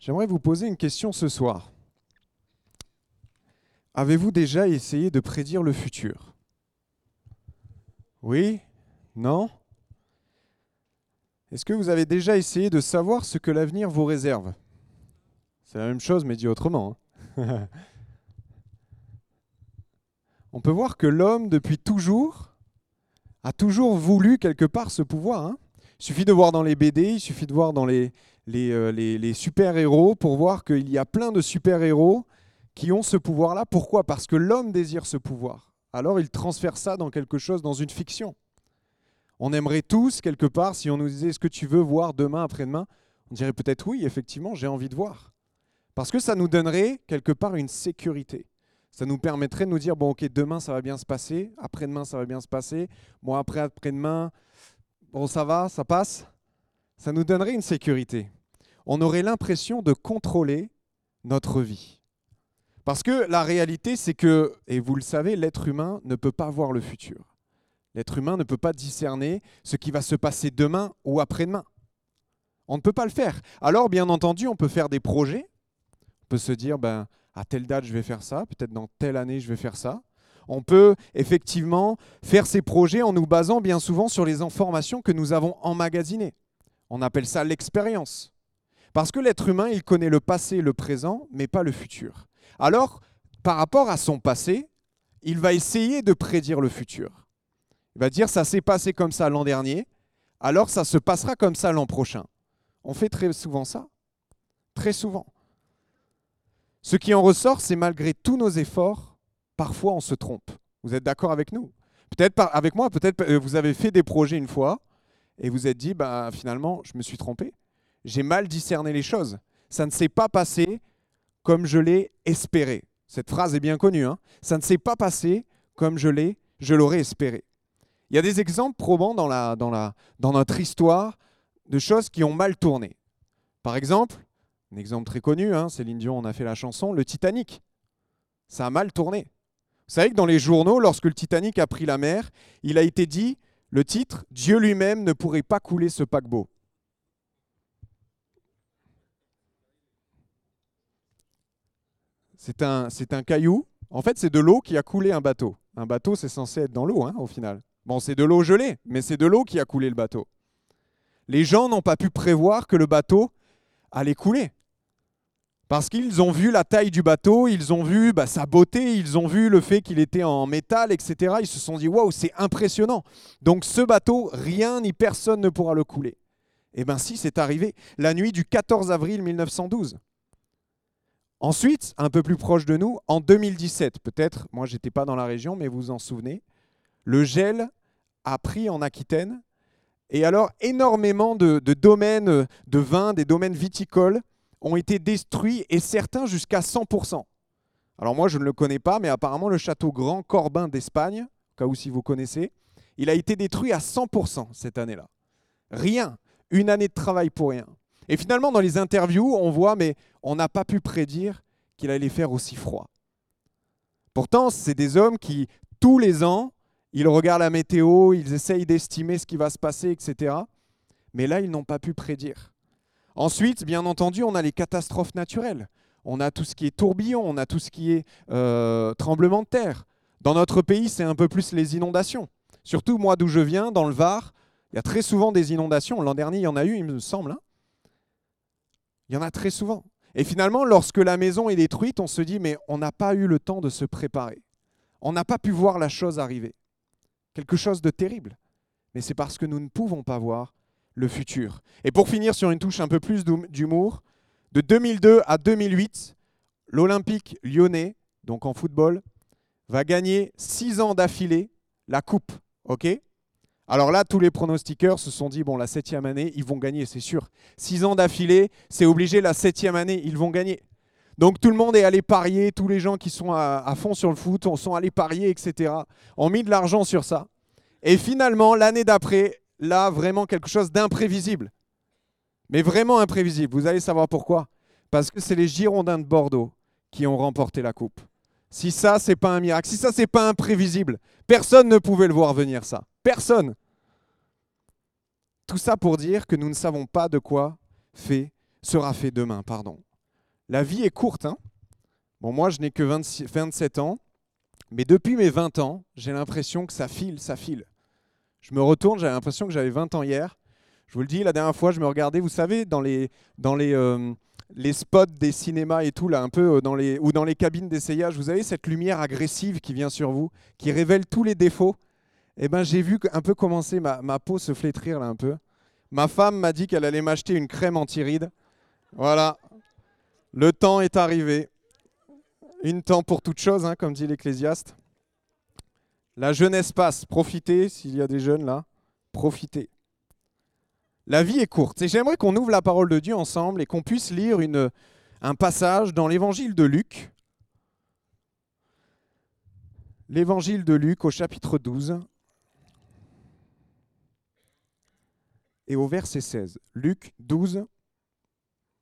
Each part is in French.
J'aimerais vous poser une question ce soir. Avez-vous déjà essayé de prédire le futur? Oui? Non? Est-ce que vous avez déjà essayé de savoir ce que l'avenir vous réserve? C'est la même chose mais dit autrement. hein. On peut voir que l'homme, depuis toujours, a toujours voulu quelque part ce pouvoir. hein. Il suffit de voir dans les BD, il suffit de voir dans les, les, euh, les- super-héros pour voir qu'il y a plein de super-héros qui ont ce pouvoir-là. Pourquoi? Parce que l'homme désire ce pouvoir. Alors il transfère ça dans quelque chose, dans une fiction. On aimerait tous, quelque part, si on nous disait, est-ce que tu veux voir demain, après-demain? On dirait peut-être oui, effectivement, j'ai envie de voir. Parce que ça nous donnerait, quelque part, une sécurité. Ça nous permettrait de nous dire, bon ok, demain ça va bien se passer, après-demain ça va bien se passer, moi après après-demain, bon ça va, ça passe. Ça nous donnerait une sécurité. On aurait l'impression de contrôler notre vie. Parce que la réalité c'est que, et vous le savez, l'être humain ne peut pas voir le futur. L'être humain ne peut pas discerner ce qui va se passer demain ou après-demain. On ne peut pas le faire. Alors bien entendu, on peut faire des projets. On peut se dire, ben, à telle date je vais faire ça, peut-être dans telle année je vais faire ça. On peut effectivement faire ces projets en nous basant bien souvent sur les informations que nous avons emmagasinées. On appelle ça l'expérience. Parce que l'être humain, il connaît le passé, le présent, mais pas le futur. Alors, par rapport à son passé, il va essayer de prédire le futur. Il va dire ça s'est passé comme ça l'an dernier, alors ça se passera comme ça l'an prochain. On fait très souvent ça. Très souvent. Ce qui en ressort, c'est malgré tous nos efforts, parfois on se trompe. Vous êtes d'accord avec nous? Peut-être avec moi, peut-être euh, vous avez fait des projets une fois et vous êtes dit, bah, finalement, je me suis trompé. J'ai mal discerné les choses. Ça ne s'est pas passé comme je l'ai espéré. Cette phrase est bien connue. hein. Ça ne s'est pas passé comme je l'ai, je l'aurais espéré. Il y a des exemples probants dans, la, dans, la, dans notre histoire de choses qui ont mal tourné. Par exemple, un exemple très connu, hein, Céline Dion en a fait la chanson, le Titanic. Ça a mal tourné. Vous savez que dans les journaux, lorsque le Titanic a pris la mer, il a été dit, le titre, Dieu lui-même ne pourrait pas couler ce paquebot. C'est un, un caillou. En fait, c'est de l'eau qui a coulé un bateau. Un bateau, c'est censé être dans l'eau, hein, au final. Bon, c'est de l'eau gelée, mais c'est de l'eau qui a coulé le bateau. Les gens n'ont pas pu prévoir que le bateau allait couler. Parce qu'ils ont vu la taille du bateau, ils ont vu bah, sa beauté, ils ont vu le fait qu'il était en métal, etc. Ils se sont dit, waouh, c'est impressionnant. Donc ce bateau, rien ni personne ne pourra le couler. Eh bien si, c'est arrivé la nuit du 14 avril 1912. Ensuite, un peu plus proche de nous, en 2017, peut-être, moi j'étais pas dans la région, mais vous vous en souvenez, le gel a pris en Aquitaine. Et alors, énormément de, de domaines de vin, des domaines viticoles, ont été détruits et certains jusqu'à 100%. Alors moi, je ne le connais pas, mais apparemment, le château Grand Corbin d'Espagne, au cas où si vous connaissez, il a été détruit à 100% cette année-là. Rien. Une année de travail pour rien. Et finalement, dans les interviews, on voit, mais on n'a pas pu prédire qu'il allait faire aussi froid. Pourtant, c'est des hommes qui, tous les ans, ils regardent la météo, ils essayent d'estimer ce qui va se passer, etc. Mais là, ils n'ont pas pu prédire. Ensuite, bien entendu, on a les catastrophes naturelles. On a tout ce qui est tourbillon, on a tout ce qui est euh, tremblement de terre. Dans notre pays, c'est un peu plus les inondations. Surtout moi d'où je viens, dans le Var, il y a très souvent des inondations. L'an dernier, il y en a eu, il me semble. hein. il y en a très souvent. Et finalement, lorsque la maison est détruite, on se dit, mais on n'a pas eu le temps de se préparer. On n'a pas pu voir la chose arriver. Quelque chose de terrible. Mais c'est parce que nous ne pouvons pas voir le futur. Et pour finir sur une touche un peu plus d'hum- d'humour, de 2002 à 2008, l'Olympique lyonnais, donc en football, va gagner six ans d'affilée la coupe. OK? Alors là, tous les pronostiqueurs se sont dit, bon, la septième année, ils vont gagner, c'est sûr. Six ans d'affilée, c'est obligé, la septième année, ils vont gagner. Donc tout le monde est allé parier, tous les gens qui sont à, fond sur le foot sont allés parier, etc. ont mis de l'argent sur ça. Et finalement, l'année d'après, là, vraiment quelque chose d'imprévisible. Mais vraiment imprévisible. Vous allez savoir pourquoi. Parce que c'est les Girondins de Bordeaux qui ont remporté la coupe. Si ça, c'est pas un miracle, si ça, c'est pas imprévisible, personne ne pouvait le voir venir, ça. Personne. Tout ça pour dire que nous ne savons pas de quoi fait, sera fait demain, pardon. La vie est courte. Hein bon, moi, je n'ai que 27 ans, mais depuis mes 20 ans, j'ai l'impression que ça file, ça file. Je me retourne, j'ai l'impression que j'avais 20 ans hier. Je vous le dis, la dernière fois, je me regardais, vous savez, dans les, dans les, euh, les spots des cinémas et tout, là, un peu euh, dans les, ou dans les cabines d'essayage, vous avez cette lumière agressive qui vient sur vous, qui révèle tous les défauts. Eh ben, j'ai vu un peu commencer ma, ma peau se flétrir là un peu. Ma femme m'a dit qu'elle allait m'acheter une crème anti-rides. Voilà, le temps est arrivé. Une temps pour toute chose, hein, comme dit l'Ecclésiaste. La jeunesse passe. Profitez, s'il y a des jeunes là, profitez. La vie est courte. Et j'aimerais qu'on ouvre la parole de Dieu ensemble et qu'on puisse lire un passage dans l'évangile de Luc. L'évangile de Luc au chapitre 12 et au verset 16. Luc 12,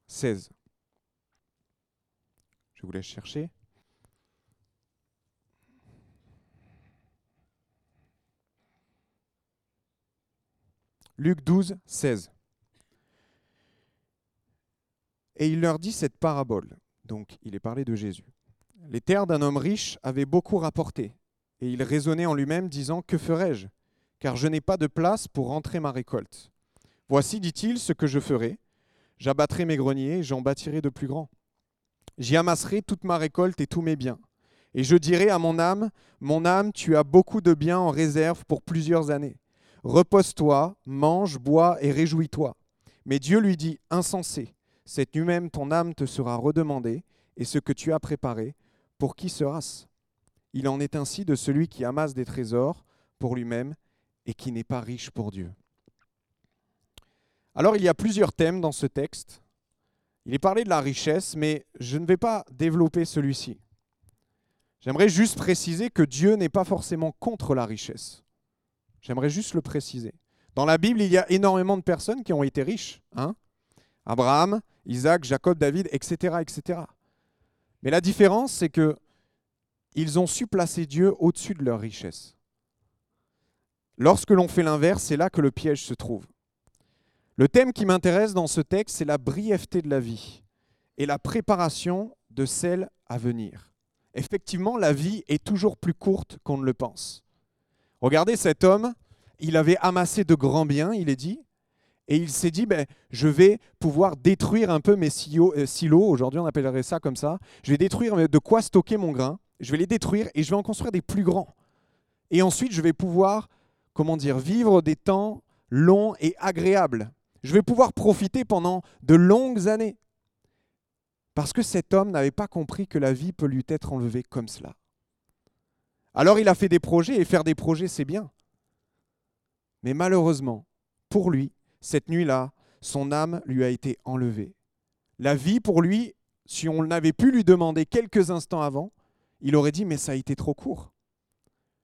16. Je vous laisse chercher. Luc 12, 16. Et il leur dit cette parabole. Donc, il est parlé de Jésus. Les terres d'un homme riche avaient beaucoup rapporté. Et il raisonnait en lui-même, disant Que ferai-je? Car je n'ai pas de place pour rentrer ma récolte. Voici, dit-il, ce que je ferai. J'abattrai mes greniers, j'en bâtirai de plus grands. J'y amasserai toute ma récolte et tous mes biens. Et je dirai à mon âme, Mon âme, tu as beaucoup de biens en réserve pour plusieurs années. Repose-toi, mange, bois et réjouis-toi. Mais Dieu lui dit, Insensé, cette nuit même ton âme te sera redemandée, et ce que tu as préparé, pour qui sera-ce? Il en est ainsi de celui qui amasse des trésors pour lui-même et qui n'est pas riche pour Dieu. Alors il y a plusieurs thèmes dans ce texte. Il est parlé de la richesse, mais je ne vais pas développer celui-ci. J'aimerais juste préciser que Dieu n'est pas forcément contre la richesse. J'aimerais juste le préciser. Dans la Bible, il y a énormément de personnes qui ont été riches. Hein Abraham, Isaac, Jacob, David, etc., etc. Mais la différence, c'est que ils ont su placer Dieu au-dessus de leur richesse. Lorsque l'on fait l'inverse, c'est là que le piège se trouve. Le thème qui m'intéresse dans ce texte, c'est la brièveté de la vie et la préparation de celle à venir. Effectivement, la vie est toujours plus courte qu'on ne le pense. Regardez cet homme, il avait amassé de grands biens, il est dit, et il s'est dit, ben, je vais pouvoir détruire un peu mes euh, silos, aujourd'hui on appellerait ça comme ça, je vais détruire de quoi stocker mon grain, je vais les détruire et je vais en construire des plus grands. Et ensuite, je vais pouvoir, comment dire, vivre des temps longs et agréables. Je vais pouvoir profiter pendant de longues années. Parce que cet homme n'avait pas compris que la vie peut lui être enlevée comme cela. Alors il a fait des projets, et faire des projets, c'est bien. Mais malheureusement, pour lui, cette nuit-là, son âme lui a été enlevée. La vie, pour lui, si on n'avait pu lui demander quelques instants avant, il aurait dit, mais ça a été trop court.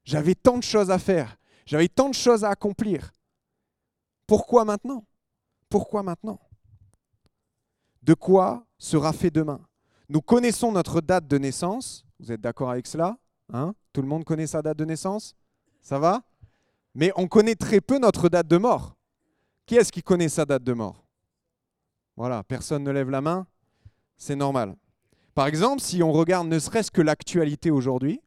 J'avais tant de choses à faire, j'avais tant de choses à accomplir. Pourquoi maintenant? Pourquoi maintenant? De quoi sera fait demain? Nous connaissons notre date de naissance. Vous êtes d'accord avec cela? Hein? Tout le monde connaît sa date de naissance? Ça va? Mais on connaît très peu notre date de mort. Qui est-ce qui connaît sa date de mort? Voilà, personne ne lève la main. C'est normal. Par exemple, si on regarde ne serait-ce que l'actualité aujourd'hui,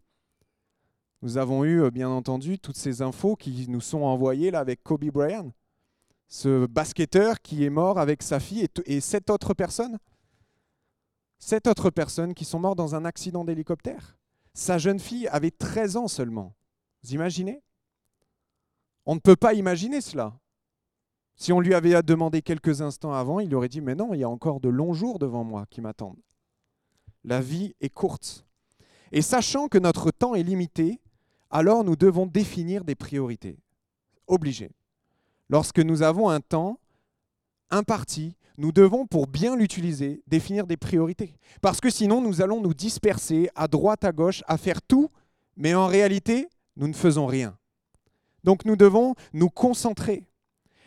nous avons eu, euh, bien entendu, toutes ces infos qui nous sont envoyées là avec Kobe Bryant ce basketteur qui est mort avec sa fille et, sept autres personnes. Sept autres personnes qui sont mortes dans un accident d'hélicoptère. Sa jeune fille avait 13 ans seulement. Vous imaginez? On ne peut pas imaginer cela. Si on lui avait demandé quelques instants avant, il aurait dit, mais non, il y a encore de longs jours devant moi qui m'attendent. La vie est courte. Et sachant que notre temps est limité, alors nous devons définir des priorités. Obligé. Lorsque nous avons un temps imparti, nous devons, pour bien l'utiliser, définir des priorités. Parce que sinon, nous allons nous disperser à droite, à gauche, à faire tout, mais en réalité, nous ne faisons rien. Donc nous devons nous concentrer.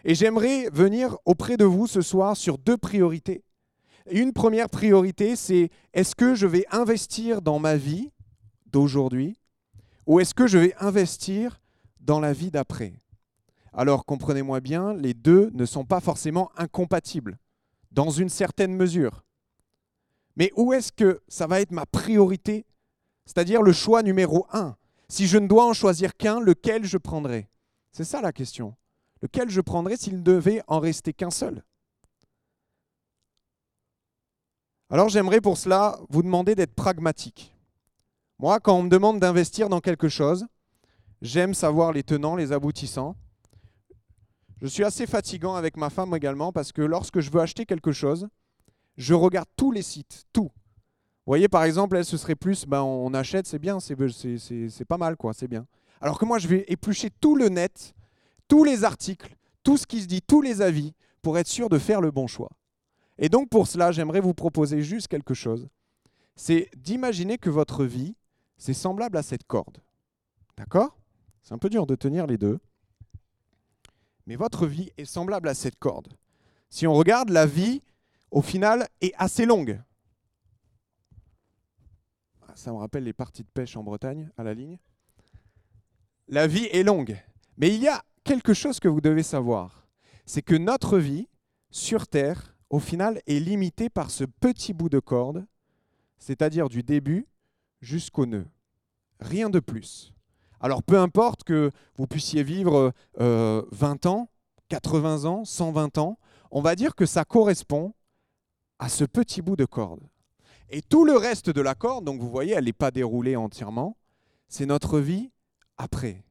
Et j'aimerais venir auprès de vous ce soir sur deux priorités. Une première priorité, c'est est-ce que je vais investir dans ma vie d'aujourd'hui ou est-ce que je vais investir dans la vie d'après? Alors comprenez-moi bien, les deux ne sont pas forcément incompatibles, dans une certaine mesure. Mais où est-ce que ça va être ma priorité? C'est-à-dire le choix numéro un. Si je ne dois en choisir qu'un, lequel je prendrai? C'est ça la question. Lequel je prendrai s'il ne devait en rester qu'un seul? Alors j'aimerais pour cela vous demander d'être pragmatique. Moi, quand on me demande d'investir dans quelque chose, j'aime savoir les tenants, les aboutissants. Je suis assez fatigant avec ma femme également parce que lorsque je veux acheter quelque chose, je regarde tous les sites, tout. Vous voyez, par exemple, elle, ce serait plus, ben, on achète, c'est bien, c'est pas mal, quoi, c'est bien. Alors que moi, je vais éplucher tout le net, tous les articles, tout ce qui se dit, tous les avis, pour être sûr de faire le bon choix. Et donc, pour cela, j'aimerais vous proposer juste quelque chose. C'est d'imaginer que votre vie, c'est semblable à cette corde. D'accord? C'est un peu dur de tenir les deux. Mais votre vie est semblable à cette corde. Si on regarde, la vie, au final, est assez longue. Ah, ça me rappelle les parties de pêche en Bretagne, à la ligne. La vie est longue. Mais il y a quelque chose que vous devez savoir. C'est que notre vie, sur Terre, au final, est limitée par ce petit bout de corde, c'est-à-dire du début jusqu'au nœud. Rien de plus. Alors peu importe que vous puissiez vivre 20 euh, ans, 80 ans, 120 ans, on va dire que ça correspond à ce petit bout de corde. Et tout le reste de la corde, donc vous voyez, elle n'est pas déroulée entièrement, c'est notre vie après,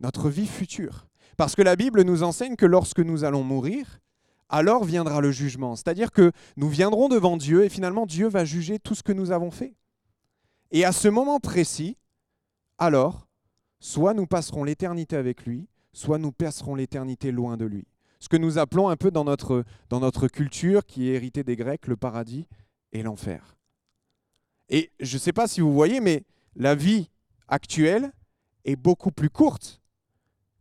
notre vie future. Parce que la Bible nous enseigne que lorsque nous allons mourir, alors viendra le jugement. C'est-à-dire que nous viendrons devant Dieu et finalement Dieu va juger tout ce que nous avons fait. Et à ce moment précis, alors, soit nous passerons l'éternité avec lui, soit nous passerons l'éternité loin de lui. Ce que nous appelons un peu dans notre, dans notre culture, qui est héritée des Grecs, le paradis et l'enfer. Et je ne sais pas si vous voyez, mais la vie actuelle est beaucoup plus courte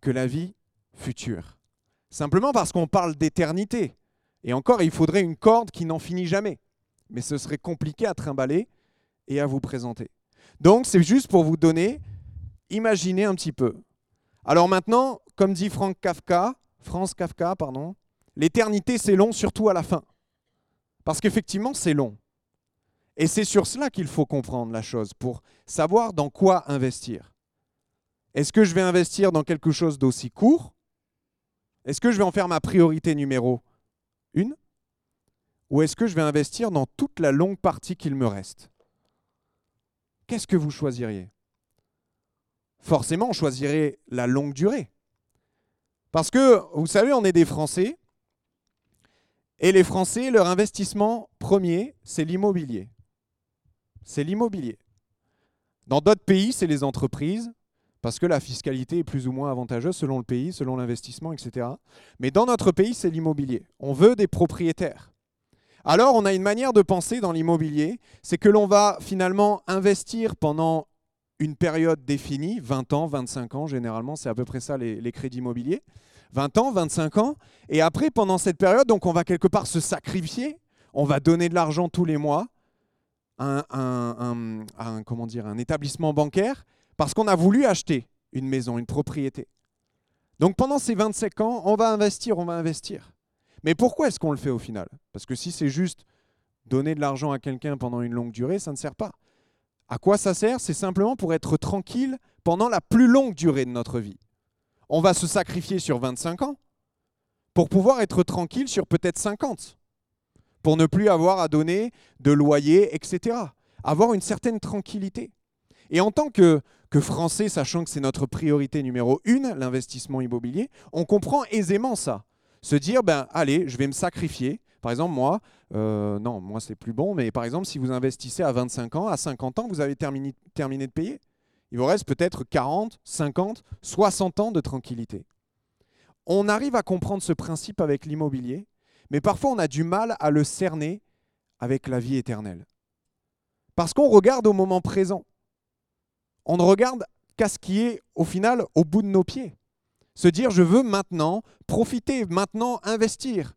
que la vie future. Simplement parce qu'on parle d'éternité. Et encore, il faudrait une corde qui n'en finit jamais. Mais ce serait compliqué à trimballer et à vous présenter. Donc c'est juste pour vous donner, imaginez un petit peu. Alors maintenant, comme dit Frank Kafka, France Kafka, l'éternité c'est long, surtout à la fin. Parce qu'effectivement c'est long. Et c'est sur cela qu'il faut comprendre la chose, pour savoir dans quoi investir. Est-ce que je vais investir dans quelque chose d'aussi court? Est-ce que je vais en faire ma priorité numéro une? Ou est-ce que je vais investir dans toute la longue partie qu'il me reste? Qu'est-ce que vous choisiriez? Forcément, on choisirait la longue durée. Parce que, vous savez, on est des Français, et les Français, leur investissement premier, c'est l'immobilier. C'est l'immobilier. Dans d'autres pays, c'est les entreprises, parce que la fiscalité est plus ou moins avantageuse selon le pays, selon l'investissement, etc. Mais dans notre pays, c'est l'immobilier. On veut des propriétaires. Alors on a une manière de penser dans l'immobilier, c'est que l'on va finalement investir pendant une période définie, 20 ans, 25 ans généralement, c'est à peu près ça les, crédits immobiliers. 20 ans, 25 ans, et après pendant cette période, donc on va quelque part se sacrifier, on va donner de l'argent tous les mois à comment dire, un établissement bancaire parce qu'on a voulu acheter une maison, une propriété. Donc pendant ces 25 ans, on va investir, on va investir. Mais pourquoi est-ce qu'on le fait au final? Parce que si c'est juste donner de l'argent à quelqu'un pendant une longue durée, ça ne sert pas. À quoi ça sert? C'est simplement pour être tranquille pendant la plus longue durée de notre vie. On va se sacrifier sur 25 ans pour pouvoir être tranquille sur peut-être 50, pour ne plus avoir à donner de loyer, etc. Avoir une certaine tranquillité. Et en tant que, Français, sachant que c'est notre priorité numéro une, l'investissement immobilier, on comprend aisément ça se dire, ben allez, je vais me sacrifier. Par exemple, moi, euh, non, moi c'est plus bon, mais par exemple, si vous investissez à 25 ans, à 50 ans, vous avez terminé, terminé de payer. Il vous reste peut-être 40, 50, 60 ans de tranquillité. On arrive à comprendre ce principe avec l'immobilier, mais parfois on a du mal à le cerner avec la vie éternelle. Parce qu'on regarde au moment présent. On ne regarde qu'à ce qui est au final au bout de nos pieds. Se dire, je veux maintenant profiter, maintenant investir.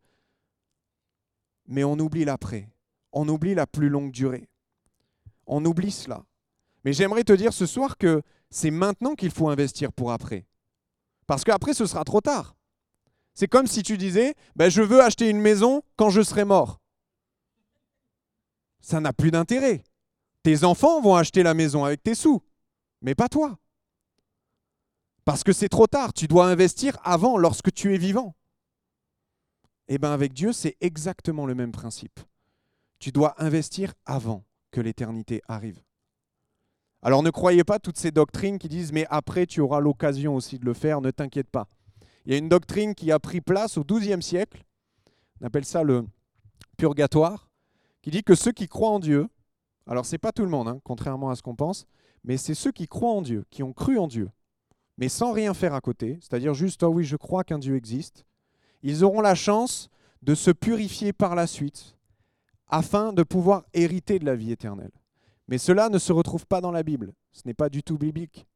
Mais on oublie l'après. On oublie la plus longue durée. On oublie cela. Mais j'aimerais te dire ce soir que c'est maintenant qu'il faut investir pour après. Parce qu'après, ce sera trop tard. C'est comme si tu disais, ben, je veux acheter une maison quand je serai mort. ça n'a plus d'intérêt. Tes enfants vont acheter la maison avec tes sous, mais pas toi. Parce que c'est trop tard, tu dois investir avant, lorsque tu es vivant. Eh bien avec Dieu, c'est exactement le même principe. Tu dois investir avant que l'éternité arrive. Alors ne croyez pas toutes ces doctrines qui disent mais après tu auras l'occasion aussi de le faire, ne t'inquiète pas. Il y a une doctrine qui a pris place au XIIe siècle, on appelle ça le purgatoire, qui dit que ceux qui croient en Dieu, alors c'est pas tout le monde, hein, contrairement à ce qu'on pense, mais c'est ceux qui croient en Dieu, qui ont cru en Dieu, mais sans rien faire à côté, c'est-à-dire juste, oh oui, je crois qu'un Dieu existe, ils auront la chance de se purifier par la suite, afin de pouvoir hériter de la vie éternelle. Mais cela ne se retrouve pas dans la Bible, ce n'est pas du tout biblique.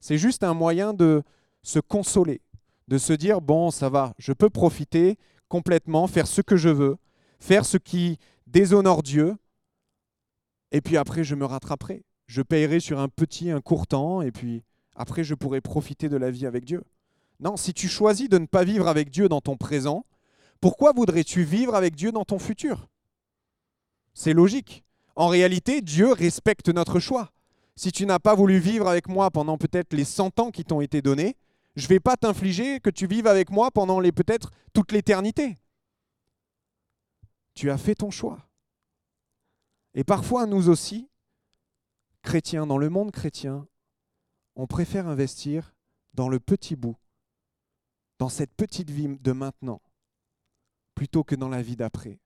C'est juste un moyen de se consoler, de se dire, bon, ça va, je peux profiter complètement, faire ce que je veux, faire ce qui déshonore Dieu, et puis après, je me rattraperai. Je paierai sur un petit, un court temps, et puis après, je pourrai profiter de la vie avec Dieu. Non, si tu choisis de ne pas vivre avec Dieu dans ton présent, pourquoi voudrais-tu vivre avec Dieu dans ton futur? C'est logique. En réalité, Dieu respecte notre choix. Si tu n'as pas voulu vivre avec moi pendant peut-être les 100 ans qui t'ont été donnés, je ne vais pas t'infliger que tu vives avec moi pendant peut-être toute l'éternité. Tu as fait ton choix. Et parfois, nous aussi, chrétiens, dans le monde chrétien, on préfère investir dans le petit bout, dans cette petite vie de maintenant, plutôt que dans la vie d'après.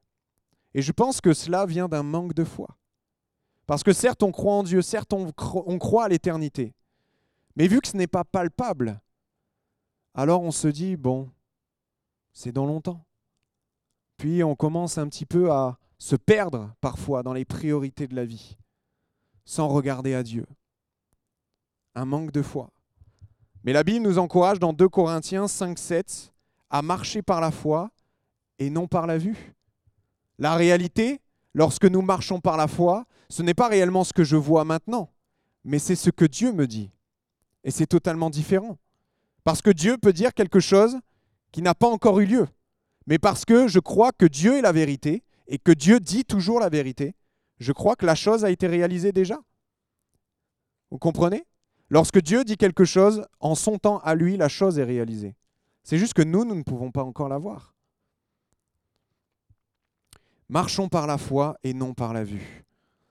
Et je pense que cela vient d'un manque de foi. Parce que certes, on croit en Dieu, certes, on, croit à l'éternité. Mais vu que ce n'est pas palpable, alors on se dit, bon, c'est dans longtemps. Puis on commence un petit peu à se perdre parfois dans les priorités de la vie, sans regarder à Dieu. Un manque de foi. Mais la Bible nous encourage dans 2 Corinthiens 5, 7 à marcher par la foi et non par la vue. La réalité, lorsque nous marchons par la foi, ce n'est pas réellement ce que je vois maintenant, mais c'est ce que Dieu me dit. Et c'est totalement différent. Parce que Dieu peut dire quelque chose qui n'a pas encore eu lieu. Mais parce que je crois que Dieu est la vérité et que Dieu dit toujours la vérité, je crois que la chose a été réalisée déjà. Vous comprenez? Lorsque Dieu dit quelque chose, en son temps à lui, la chose est réalisée. C'est juste que nous, nous ne pouvons pas encore la voir. Marchons par la foi et non par la vue.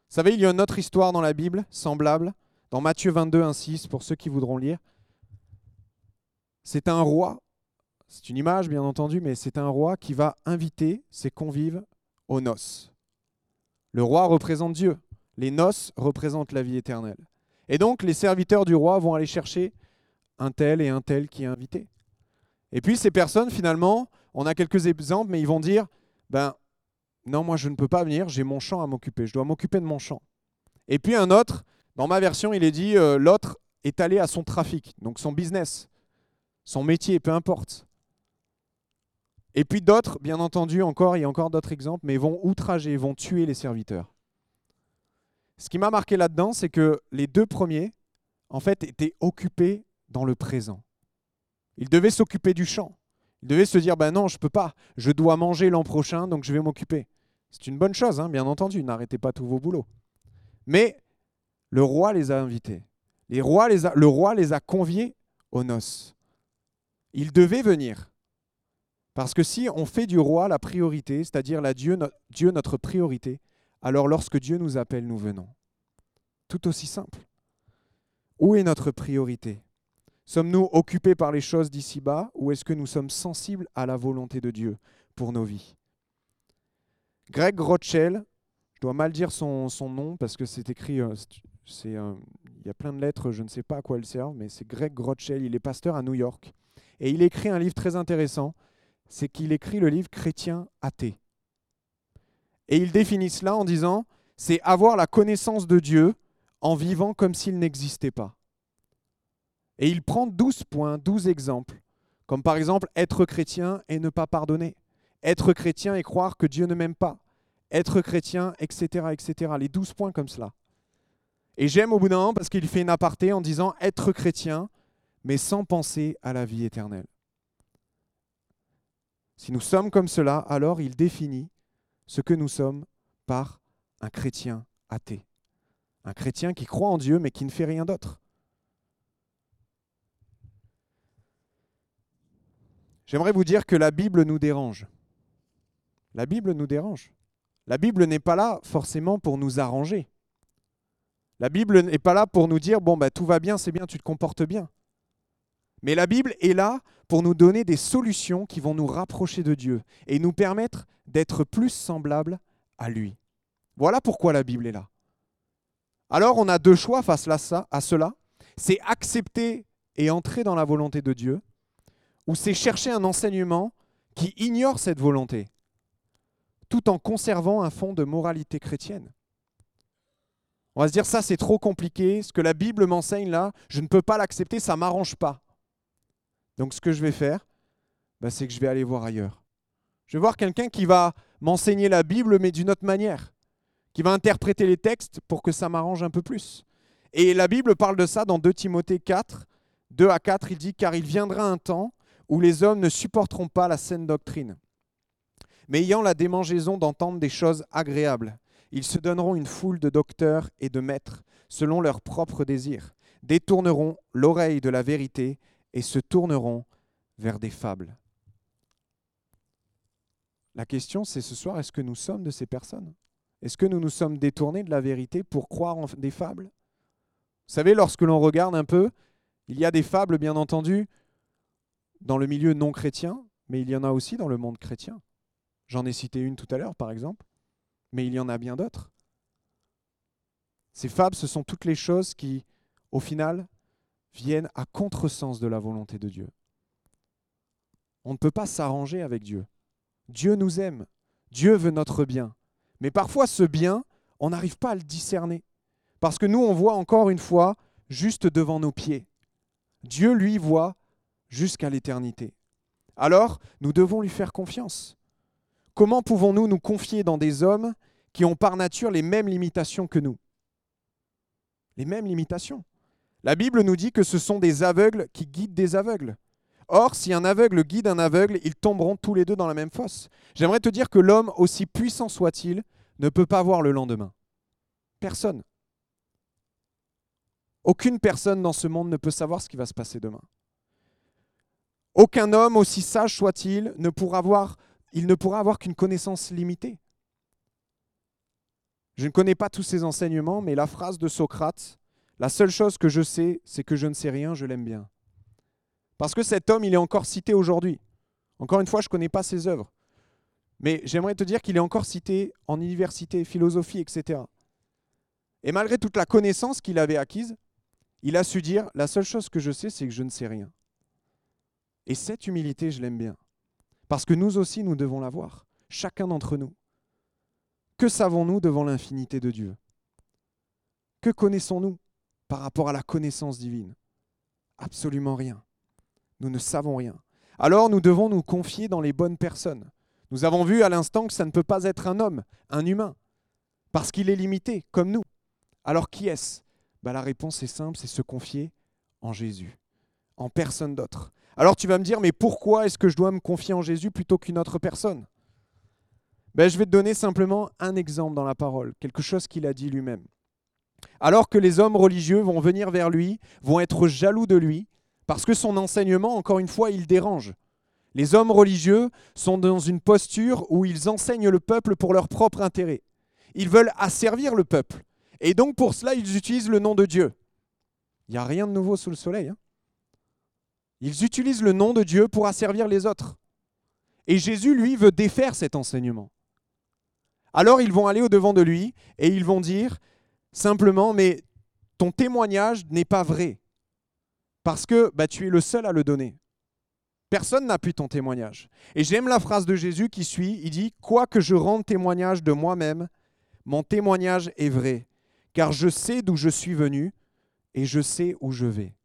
Vous savez, il y a une autre histoire dans la Bible, semblable, dans Matthieu 22, 1, 6, pour ceux qui voudront lire. C'est un roi, c'est une image bien entendu, mais c'est un roi qui va inviter ses convives aux noces. Le roi représente Dieu, les noces représentent la vie éternelle. Et donc les serviteurs du roi vont aller chercher un tel et un tel qui est invité. Et puis ces personnes, finalement, on a quelques exemples, mais ils vont dire, ben non, moi je ne peux pas venir, j'ai mon champ à m'occuper, je dois m'occuper de mon champ. Et puis un autre, dans ma version, il est dit, euh, l'autre est allé à son trafic, donc son business, son métier, peu importe. Et puis d'autres, bien entendu, encore, il y a encore d'autres exemples, mais vont outrager, vont tuer les serviteurs. Ce qui m'a marqué là-dedans, c'est que les deux premiers, en fait, étaient occupés dans le présent. Ils devaient s'occuper du champ. Ils devaient se dire, ben non, je ne peux pas, je dois manger l'an prochain, donc je vais m'occuper. C'est une bonne chose, hein, bien entendu, n'arrêtez pas tous vos boulots. Mais le roi les a invités. Les rois le roi les a conviés aux noces. Ils devaient venir. Parce que si on fait du roi la priorité, c'est-à-dire la Dieu notre priorité, alors lorsque Dieu nous appelle, nous venons. Tout aussi simple. Où est notre priorité? Sommes-nous occupés par les choses d'ici-bas ou est-ce que nous sommes sensibles à la volonté de Dieu pour nos vies? Greg Rothschild, je dois mal dire son, nom parce que c'est écrit, euh, euh, il y a plein de lettres, je ne sais pas à quoi elles servent, mais c'est Greg Rothschild, il est pasteur à New York. Et il écrit un livre très intéressant, c'est qu'il écrit le livre Chrétien athée. Et il définit cela en disant, c'est avoir la connaissance de Dieu en vivant comme s'il n'existait pas. Et il prend 12 points, 12 exemples, comme par exemple être chrétien et ne pas pardonner, être chrétien et croire que Dieu ne m'aime pas, être chrétien, etc., etc. Les douze points comme cela. Et j'aime au bout d'un moment parce qu'il fait une aparté en disant être chrétien, mais sans penser à la vie éternelle. Si nous sommes comme cela, alors il définit ce que nous sommes par un chrétien athée. Un chrétien qui croit en Dieu mais qui ne fait rien d'autre. J'aimerais vous dire que la Bible nous dérange. La Bible nous dérange. La Bible n'est pas là forcément pour nous arranger. La Bible n'est pas là pour nous dire bon bah tout va bien, c'est bien, tu te comportes bien. Mais la Bible est là pour nous donner des solutions qui vont nous rapprocher de Dieu et nous permettre d'être plus semblables à lui. Voilà pourquoi la Bible est là. Alors on a deux choix face à cela. C'est accepter et entrer dans la volonté de Dieu, ou c'est chercher un enseignement qui ignore cette volonté, tout en conservant un fond de moralité chrétienne. On va se dire ça c'est trop compliqué, ce que la Bible m'enseigne là, je ne peux pas l'accepter, ça m'arrange pas. Donc ce que je vais faire, bah, c'est que je vais aller voir ailleurs. Je vais voir quelqu'un qui va m'enseigner la Bible mais d'une autre manière, qui va interpréter les textes pour que ça m'arrange un peu plus. Et la Bible parle de ça dans 2 Timothée 4, 2 à 4, il dit car il viendra un temps où les hommes ne supporteront pas la saine doctrine, mais ayant la démangeaison d'entendre des choses agréables, ils se donneront une foule de docteurs et de maîtres selon leurs propres désirs, détourneront l'oreille de la vérité et se tourneront vers des fables. La question, c'est ce soir, est-ce que nous sommes de ces personnes? Est-ce que nous nous sommes détournés de la vérité pour croire en des fables? Vous savez, lorsque l'on regarde un peu, il y a des fables, bien entendu, dans le milieu non chrétien, mais il y en a aussi dans le monde chrétien. J'en ai cité une tout à l'heure, par exemple, mais il y en a bien d'autres. Ces fables, ce sont toutes les choses qui, au final, viennent à contresens de la volonté de Dieu. On ne peut pas s'arranger avec Dieu. Dieu nous aime. Dieu veut notre bien. Mais parfois, ce bien, on n'arrive pas à le discerner. Parce que nous, on voit encore une fois juste devant nos pieds. Dieu, lui, voit jusqu'à l'éternité. Alors, nous devons lui faire confiance. Comment pouvons-nous nous confier dans des hommes qui ont par nature les mêmes limitations que nous? Les mêmes limitations. La Bible nous dit que ce sont des aveugles qui guident des aveugles. Or, si un aveugle guide un aveugle, ils tomberont tous les deux dans la même fosse. J'aimerais te dire que l'homme, aussi puissant soit-il, ne peut pas voir le lendemain. Personne. Aucune personne dans ce monde ne peut savoir ce qui va se passer demain. Aucun homme, aussi sage soit-il, ne pourra avoir, il ne pourra avoir qu'une connaissance limitée. Je ne connais pas tous ces enseignements, mais la phrase de Socrate, la seule chose que je sais, c'est que je ne sais rien, je l'aime bien. Parce que cet homme, il est encore cité aujourd'hui. Encore une fois, je ne connais pas ses œuvres. Mais j'aimerais te dire qu'il est encore cité en université, philosophie, etc. Et malgré toute la connaissance qu'il avait acquise, il a su dire, la seule chose que je sais, c'est que je ne sais rien. Et cette humilité, je l'aime bien. Parce que nous aussi, nous devons l'avoir, chacun d'entre nous. Que savons-nous devant l'infinité de Dieu? Que connaissons-nous? Par rapport à la connaissance divine Absolument rien. Nous ne savons rien. Alors nous devons nous confier dans les bonnes personnes. Nous avons vu à l'instant que ça ne peut pas être un homme, un humain, parce qu'il est limité, comme nous. Alors qui est-ce? Ben, La réponse est simple, c'est se confier en Jésus, en personne d'autre. Alors tu vas me dire, mais pourquoi est-ce que je dois me confier en Jésus plutôt qu'une autre personne? Ben, Je vais te donner simplement un exemple dans la parole, quelque chose qu'il a dit lui-même. Alors que les hommes religieux vont venir vers lui, vont être jaloux de lui, parce que son enseignement, encore une fois, il dérange. Les hommes religieux sont dans une posture où ils enseignent le peuple pour leur propre intérêt. Ils veulent asservir le peuple. Et donc pour cela, ils utilisent le nom de Dieu. Il n'y a rien de nouveau sous le soleil. Hein ils utilisent le nom de Dieu pour asservir les autres. Et Jésus, lui, veut défaire cet enseignement. Alors ils vont aller au-devant de lui et ils vont dire simplement, mais ton témoignage n'est pas vrai, parce que bah, tu es le seul à le donner. Personne n'a pu ton témoignage. Et j'aime la phrase de Jésus qui suit, il dit, Quoi que je rende témoignage de moi-même, mon témoignage est vrai, car je sais d'où je suis venu et je sais où je vais.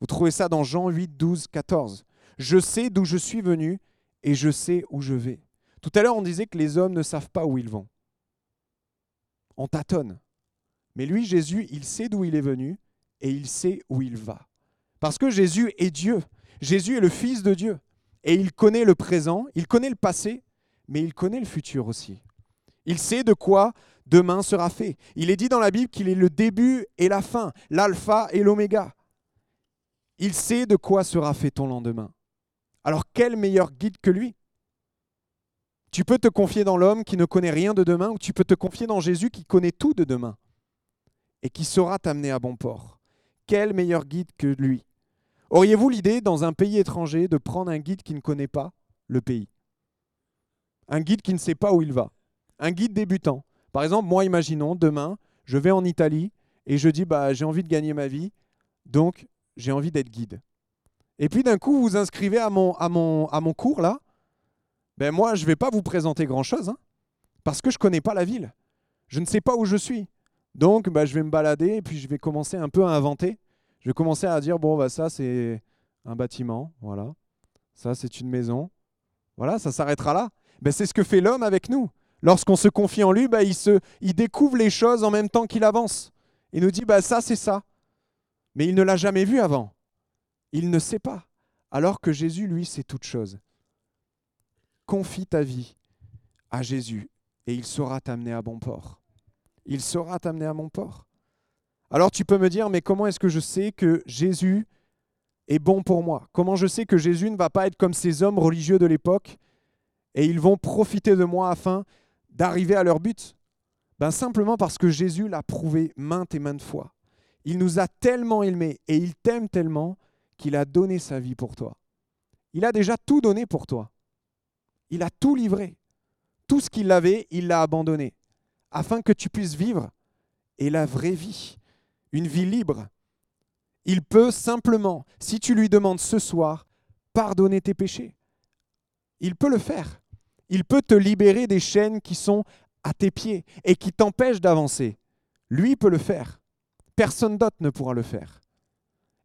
Vous trouvez ça dans Jean 8, 12, 14. Je sais d'où je suis venu et je sais où je vais. Tout à l'heure, on disait que les hommes ne savent pas où ils vont. On tâtonne. Mais lui, Jésus, il sait d'où il est venu et il sait où il va. Parce que Jésus est Dieu. Jésus est le Fils de Dieu. Et il connaît le présent, il connaît le passé, mais il connaît le futur aussi. Il sait de quoi demain sera fait. Il est dit dans la Bible qu'il est le début et la fin, l'alpha et l'oméga. Il sait de quoi sera fait ton lendemain. Alors quel meilleur guide que lui? Tu peux te confier dans l'homme qui ne connaît rien de demain ou tu peux te confier dans Jésus qui connaît tout de demain et qui saura t'amener à bon port. Quel meilleur guide que lui? Auriez-vous l'idée, dans un pays étranger, de prendre un guide qui ne connaît pas le pays? Un guide qui ne sait pas où il va Un guide débutant Par exemple, moi, imaginons, demain, je vais en Italie et je dis, bah, j'ai envie de gagner ma vie, donc j'ai envie d'être guide. Et puis d'un coup, vous vous inscrivez à mon, à mon, cours, là. Ben moi, je ne vais pas vous présenter grand-chose, hein, parce que je ne connais pas la ville. Je ne sais pas où je suis. Donc, bah, je vais me balader et puis je vais commencer un peu à inventer. Je vais commencer à dire, bon, bah, ça, c'est un bâtiment, voilà. Ça, c'est une maison. Voilà, ça s'arrêtera là. Ben, c'est ce que fait l'homme avec nous. Lorsqu'on se confie en lui, ben, il, se, découvre les choses en même temps qu'il avance. Il nous dit, bah, ça, c'est ça. Mais il ne l'a jamais vu avant. Il ne sait pas. Alors que Jésus, lui, sait toutes choses. Confie ta vie à Jésus et il saura t'amener à bon port. Il saura t'amener à bon port. Alors tu peux me dire, mais comment est-ce que je sais que Jésus est bon pour moi? Comment je sais que Jésus ne va pas être comme ces hommes religieux de l'époque et ils vont profiter de moi afin d'arriver à leur but? Ben Simplement parce que Jésus l'a prouvé maintes et maintes fois. Il nous a tellement aimés et il t'aime tellement qu'il a donné sa vie pour toi. Il a déjà tout donné pour toi. Il a tout livré. Tout ce qu'il avait, il l'a abandonné, afin que tu puisses vivre et la vraie vie, une vie libre. Il peut simplement, si tu lui demandes ce soir, pardonner tes péchés. Il peut le faire. Il peut te libérer des chaînes qui sont à tes pieds et qui t'empêchent d'avancer. Lui peut le faire. Personne d'autre ne pourra le faire.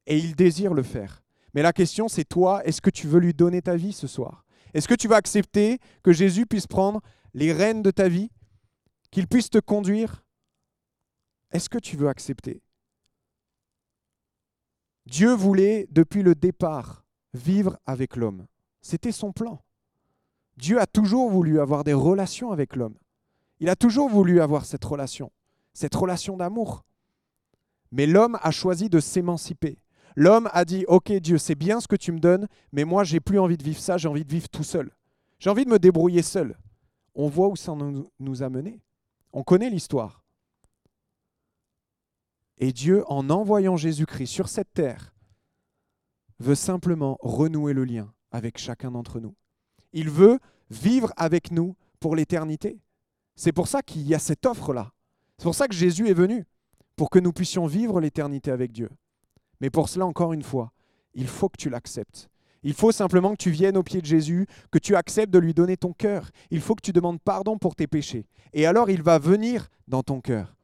Et il désire le faire. Mais la question, c'est toi, est-ce que tu veux lui donner ta vie ce soir? Est-ce que tu vas accepter que Jésus puisse prendre les rênes de ta vie Qu'il puisse te conduire Est-ce que tu veux accepter? Dieu voulait, depuis le départ, vivre avec l'homme. C'était son plan. Dieu a toujours voulu avoir des relations avec l'homme. Il a toujours voulu avoir cette relation, cette relation d'amour. Mais l'homme a choisi de s'émanciper. L'homme a dit, OK Dieu, c'est bien ce que tu me donnes, mais moi, j'ai plus envie de vivre ça, j'ai envie de vivre tout seul. J'ai envie de me débrouiller seul. On voit où ça nous a menés. On connaît l'histoire. Et Dieu, en envoyant Jésus-Christ sur cette terre, veut simplement renouer le lien avec chacun d'entre nous. Il veut vivre avec nous pour l'éternité. C'est pour ça qu'il y a cette offre-là. C'est pour ça que Jésus est venu pour que nous puissions vivre l'éternité avec Dieu. Mais pour cela, encore une fois, il faut que tu l'acceptes. Il faut simplement que tu viennes au pied de Jésus, que tu acceptes de lui donner ton cœur. Il faut que tu demandes pardon pour tes péchés. Et alors il va venir dans ton cœur.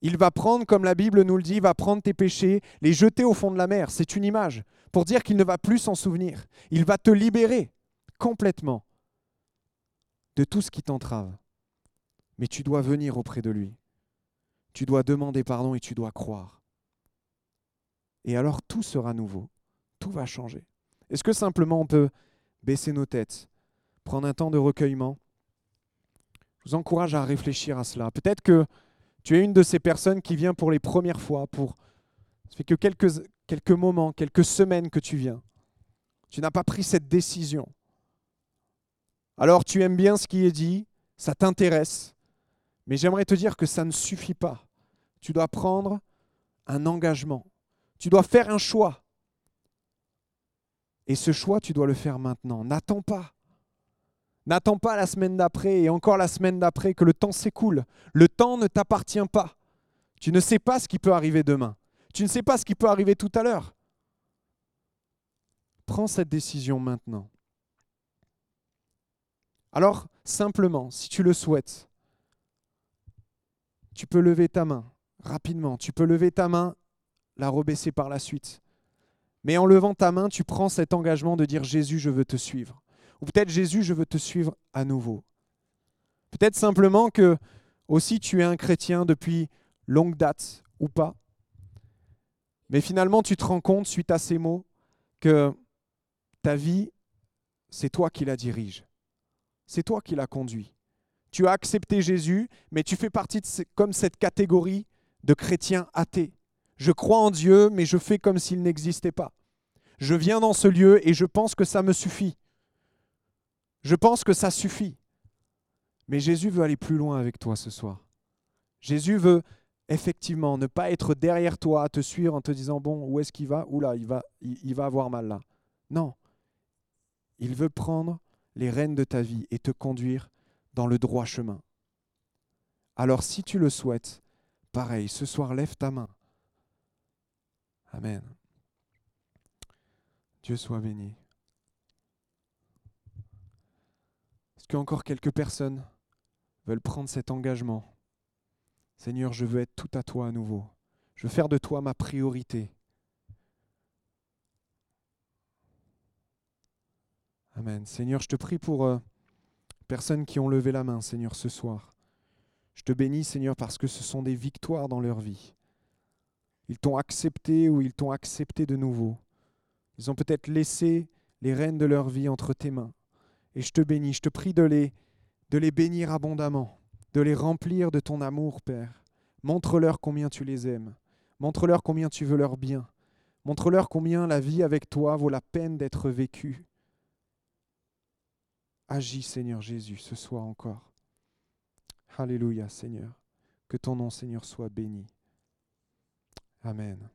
Il va prendre, comme la Bible nous le dit, il va prendre tes péchés, les jeter au fond de la mer. C'est une image pour dire qu'il ne va plus s'en souvenir. Il va te libérer complètement de tout ce qui t'entrave. Mais tu dois venir auprès de lui. Tu dois demander pardon et tu dois croire. Et alors tout sera nouveau, tout va changer. Est-ce que simplement on peut baisser nos têtes, prendre un temps de recueillement? Je vous encourage à réfléchir à cela. Peut-être que tu es une de ces personnes qui vient pour les premières fois, pour ça fait que quelques, quelques moments, quelques semaines que tu viens. Tu n'as pas pris cette décision. Alors tu aimes bien ce qui est dit, ça t'intéresse, mais j'aimerais te dire que ça ne suffit pas. Tu dois prendre un engagement. Tu dois faire un choix. Et ce choix, tu dois le faire maintenant. N'attends pas. N'attends pas la semaine d'après et encore la semaine d'après que le temps s'écoule. Le temps ne t'appartient pas. Tu ne sais pas ce qui peut arriver demain. Tu ne sais pas ce qui peut arriver tout à l'heure. Prends cette décision maintenant. Alors, simplement, si tu le souhaites, tu peux lever ta main rapidement. Tu peux lever ta main, la rebaisser par la suite. Mais en levant ta main, tu prends cet engagement de dire Jésus, je veux te suivre. Ou peut-être Jésus, je veux te suivre à nouveau. Peut-être simplement que aussi tu es un chrétien depuis longue date ou pas. Mais finalement, tu te rends compte, suite à ces mots, que ta vie, c'est toi qui la dirige. C'est toi qui la conduis. tu as accepté Jésus, mais tu fais partie comme cette catégorie de chrétiens athées. Je crois en Dieu, mais je fais comme s'il n'existait pas. Je viens dans ce lieu et je pense que ça me suffit. Je pense que ça suffit. Mais Jésus veut aller plus loin avec toi ce soir. Jésus veut effectivement ne pas être derrière toi à te suivre en te disant bon où est-ce qu'il va? Oula, il va il va avoir mal là. Non. Il veut prendre les rênes de ta vie et te conduire dans le droit chemin. Alors si tu le souhaites, pareil, ce soir lève ta main. Amen. Dieu soit béni. Est-ce qu'encore quelques personnes veulent prendre cet engagement? Seigneur, je veux être tout à toi à nouveau. Je veux faire de toi ma priorité. Amen. Seigneur, je te prie pour euh, personnes qui ont levé la main, Seigneur, ce soir. Je te bénis, Seigneur, parce que ce sont des victoires dans leur vie. Ils t'ont accepté ou ils t'ont accepté de nouveau. Ils ont peut-être laissé les rênes de leur vie entre tes mains. Et je te bénis, je te prie de les, bénir abondamment de les remplir de ton amour, Père. Montre-leur combien tu les aimes. Montre-leur combien tu veux leur bien. Montre-leur combien la vie avec toi vaut la peine d'être vécue. Agis, Seigneur Jésus, ce soir encore. Alléluia, Seigneur. Que ton nom, Seigneur, soit béni. Amen.